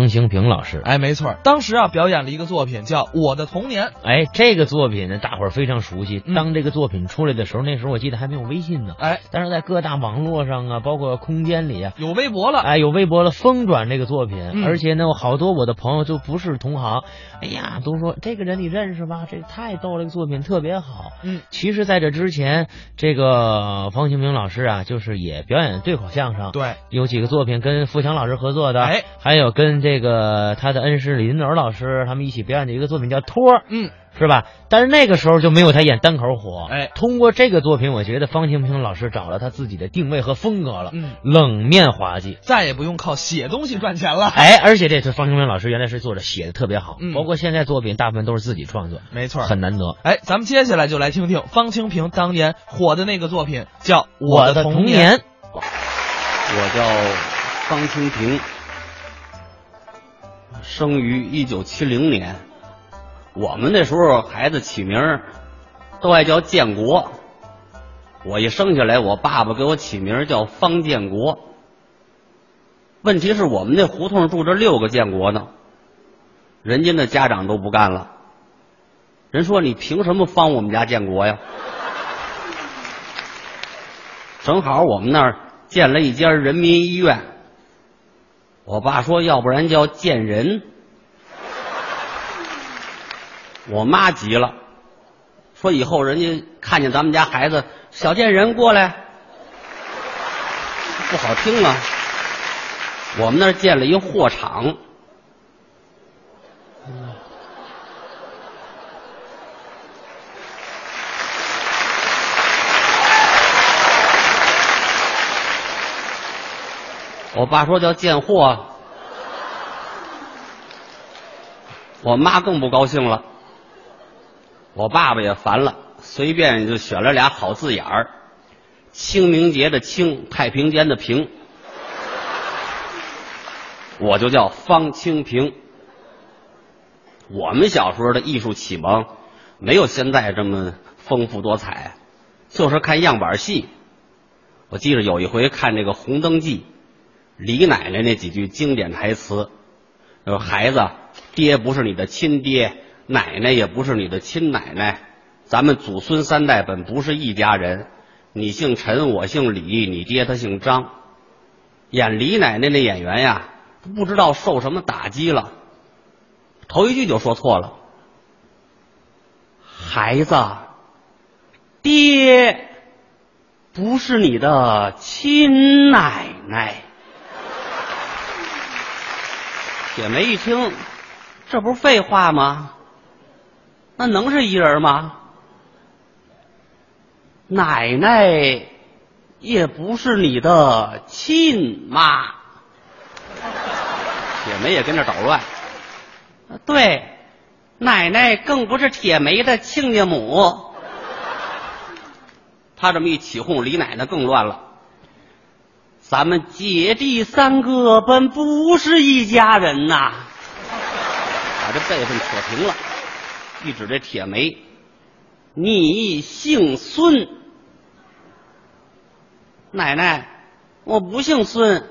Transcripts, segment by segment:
方清平老师，哎，没错，当时啊表演了一个作品叫《我的童年》。哎，这个作品呢，大伙儿非常熟悉。嗯当这个作品出来的时候，那时候我记得还没有微信呢。哎，但是在各大网络上啊，包括空间里啊，有微博了。哎，有微博了疯转这个作品，嗯而且呢，我好多我的朋友就不是同行，哎呀，都说这个人你认识吧？这太逗了，这个作品特别好。嗯，其实在这之前，这个方清平老师啊，就是也表演对口相声，对，有几个作品跟付强老师合作的，哎，还有跟这个他的恩师李金斗老师他们一起表演的一个作品叫《托》，嗯，是吧？但是那个时候就没有他演单口火，哎通过这个作品，我觉得方清平老师找了他自己的定位和风格了，嗯，冷面滑稽。再也不用靠写东西赚钱了。哎，而且这次方清平老师原来是作者写的特别好，嗯包括现在作品大部分都是自己创作，没错，很难得。哎，咱们接下来就来听听方清平当年火的那个作品，叫《我的童》。年，我叫方清平，生于一九七零年。我们那时候孩子起名儿都爱叫建国。我一生下来，我爸爸给我起名叫方建国。问题是我们那胡同住着六个建国呢，人家那家长都不干了。人说你凭什么方我们家建国呀？正好我们那儿建了一家人民医院，我爸说要不然叫贱人，我妈急了，说以后人家看见咱们家孩子小贱人过来，不好听啊。我们那儿建了一货场，我爸说叫贱货，我妈更不高兴了，我爸爸也烦了，随便就选了俩好字眼儿，清明节的清，太平间的平，我就叫方清平。我们小时候的艺术启蒙没有现在这么丰富多彩，就是看样板戏。我记得有一回看这个《红灯记》。李奶奶那几句经典台词，说孩子，爹不是你的亲爹，奶奶也不是你的亲奶奶，咱们祖孙三代本不是一家人。你姓陈，我姓李，你爹他姓张。演李奶奶那演员呀，不知道受什么打击了，头一句就说错了。孩子，爹不是你的亲奶奶。铁梅一听，这不是废话吗？那能是一人吗？奶奶也不是你的亲妈。铁梅也跟着捣乱。对，奶奶更不是铁梅的亲家母。他这么一起哄，李奶奶更乱了。咱们姐弟三个本不是一家人呐，把这辈分扯平了，一指这铁梅，你姓孙，奶奶，我不姓孙，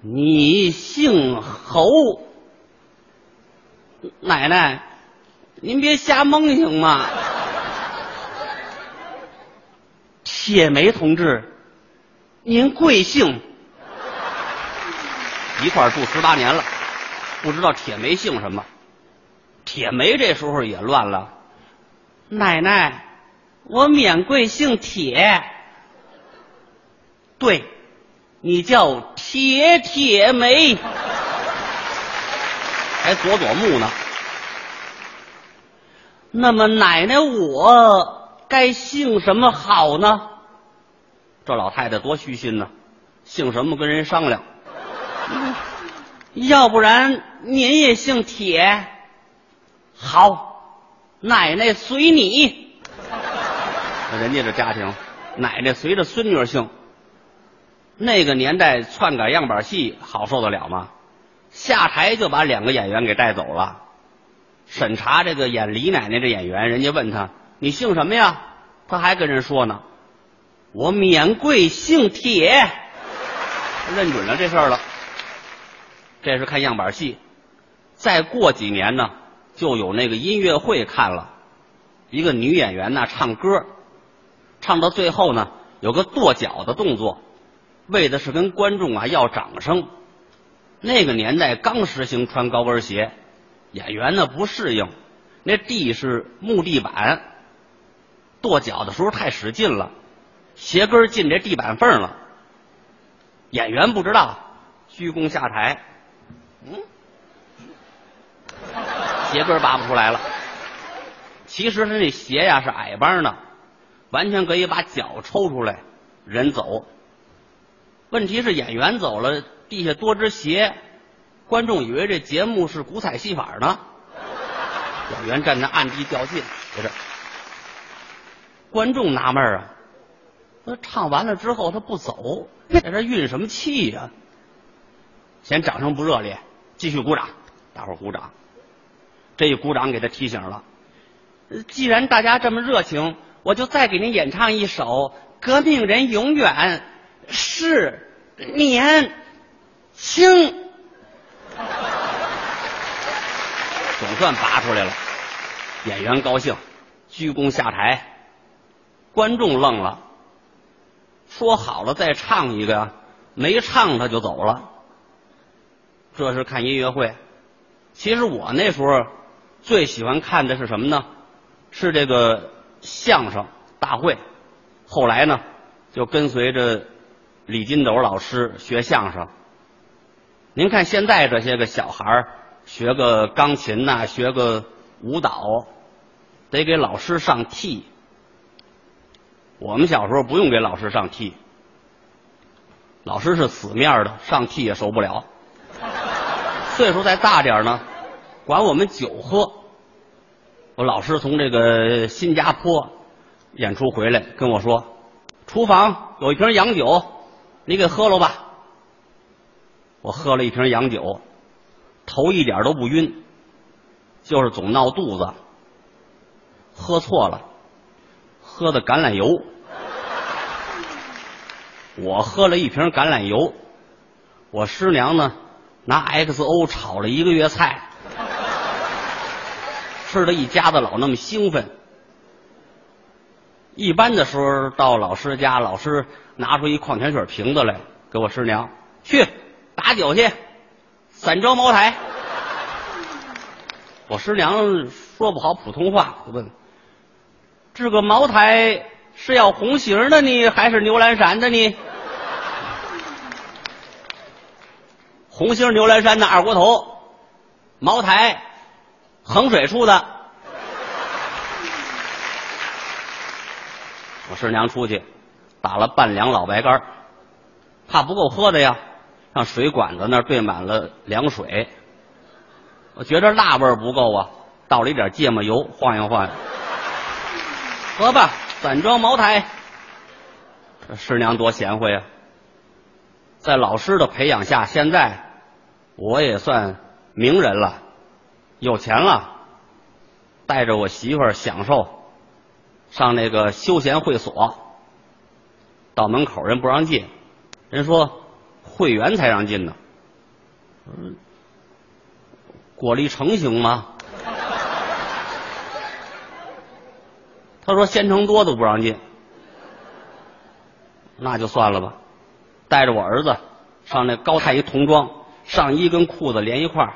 你姓侯，奶奶，您别瞎蒙行吗？铁梅同志，您贵姓？一块住十八年了，不知道铁梅姓什么。铁梅这时候也乱了，奶奶，我免贵姓铁。对，你叫铁铁梅，还佐佐木呢。那么奶奶我该姓什么好呢？这老太太多虚心呢，姓什么跟人商量。要不然您也姓铁，好，奶奶随你。人家这家庭，奶奶随着孙女姓。那个年代篡改样板戏好受得了吗？下台就把两个演员给带走了。审查这个演李奶奶这演员，人家问他你姓什么呀？他还跟人说呢，我免贵姓铁，认准了这事儿了。这是看样板戏。再过几年呢，就有那个音乐会看了，一个女演员呢唱歌，唱到最后呢有个跺脚的动作，为的是跟观众啊要掌声。那个年代刚实行穿高跟鞋，演员呢不适应，那地是木地板，跺脚的时候太使劲了，鞋跟进这地板缝了。演员不知道，鞠躬下台，嗯，鞋跟拔不出来了。其实他那鞋呀是矮帮的，完全可以把脚抽出来，人走。问题是演员走了。地下多只鞋，观众以为这节目是古彩戏法呢。演员站那暗地较劲，不是？观众纳闷啊，那唱完了之后他不走，在这运什么气呀？嫌掌声不热烈，继续鼓掌，大伙鼓掌。这一鼓掌给他提醒了，既然大家这么热情，我就再给您演唱一首《革命人永远是年》。轻，总算拔出来了。演员高兴，鞠躬下台。观众愣了，说好了再唱一个呀，没唱他就走了。这是看音乐会。其实我那时候最喜欢看的是什么呢？是这个相声大会。后来呢，就跟随着李金斗老师学相声。您看现在这些个小孩学个钢琴呐，学个舞蹈，得给老师上替。我们小时候不用给老师上替，老师是死面的，上替也受不了。岁数再大点呢，管我们酒喝。我老师从这个新加坡演出回来，跟我说：“厨房有一瓶洋酒，你给喝了吧。”我喝了一瓶洋酒，头一点都不晕，就是总闹肚子。喝错了，喝的橄榄油。我喝了一瓶橄榄油，我师娘呢拿 XO 炒了一个月菜，吃的一家子老那么兴奋。一般的时候到老师家，老师拿出一矿泉水瓶子来给我师娘去。打酒去，三招茅台。我师娘说不好普通话，我问：这个茅台是要红星的呢，还是牛栏山的呢？红星牛栏山的二锅头，茅台衡水出的。我师娘出去打了半两老白干，怕不够喝的呀。让水管子那儿兑满了凉水，我觉着辣味不够啊，倒了一点芥末油，晃悠晃悠，喝吧，散装茅台。师娘多贤惠啊，在老师的培养下，现在我也算名人了，有钱了，带着我媳妇儿享受，上那个休闲会所，到门口人不让进，人说。会员才让进呢，嗯，果粒橙行吗？他说鲜橙多都不让进，那就算了吧。带着我儿子上那高太一童装，上衣跟裤子连一块，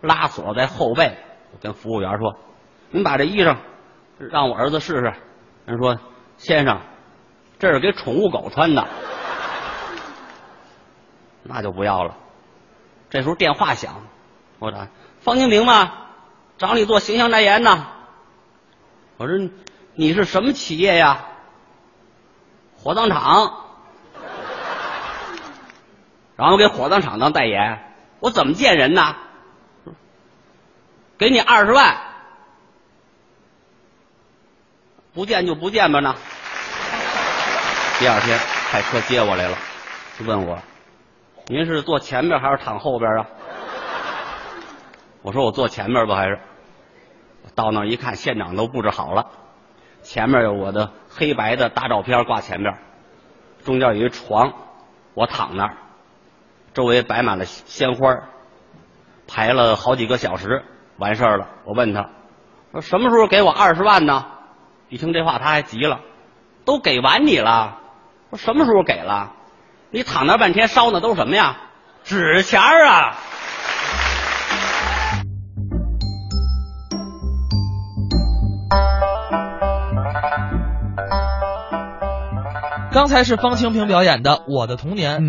拉锁在后背。我跟服务员说：“您把这衣裳让我儿子试试。”人说：“先生，这是给宠物狗穿的。”那就不要了。这时候电话响，我说：“方清平吗？找你做形象代言呢。”我说：“你是什么企业呀？”火葬场。然后给火葬场当代言，我怎么见人呢？给你二十万，不见就不见吧呢。第二天派车接我来了，就问我。您是坐前面还是躺后边啊？我说我坐前面吧，还是到那一看，现场都布置好了，前面有我的黑白的大照片挂前面，中间有一床，我躺那儿，周围摆满了鲜花，排了好几个小时，完事儿了。我问他说什么时候给我二十万呢？一听这话，他还急了，都给完你了。说什么时候给了？你躺那半天烧的都什么呀？纸钱儿啊！刚才是方清平表演的《我的童年》。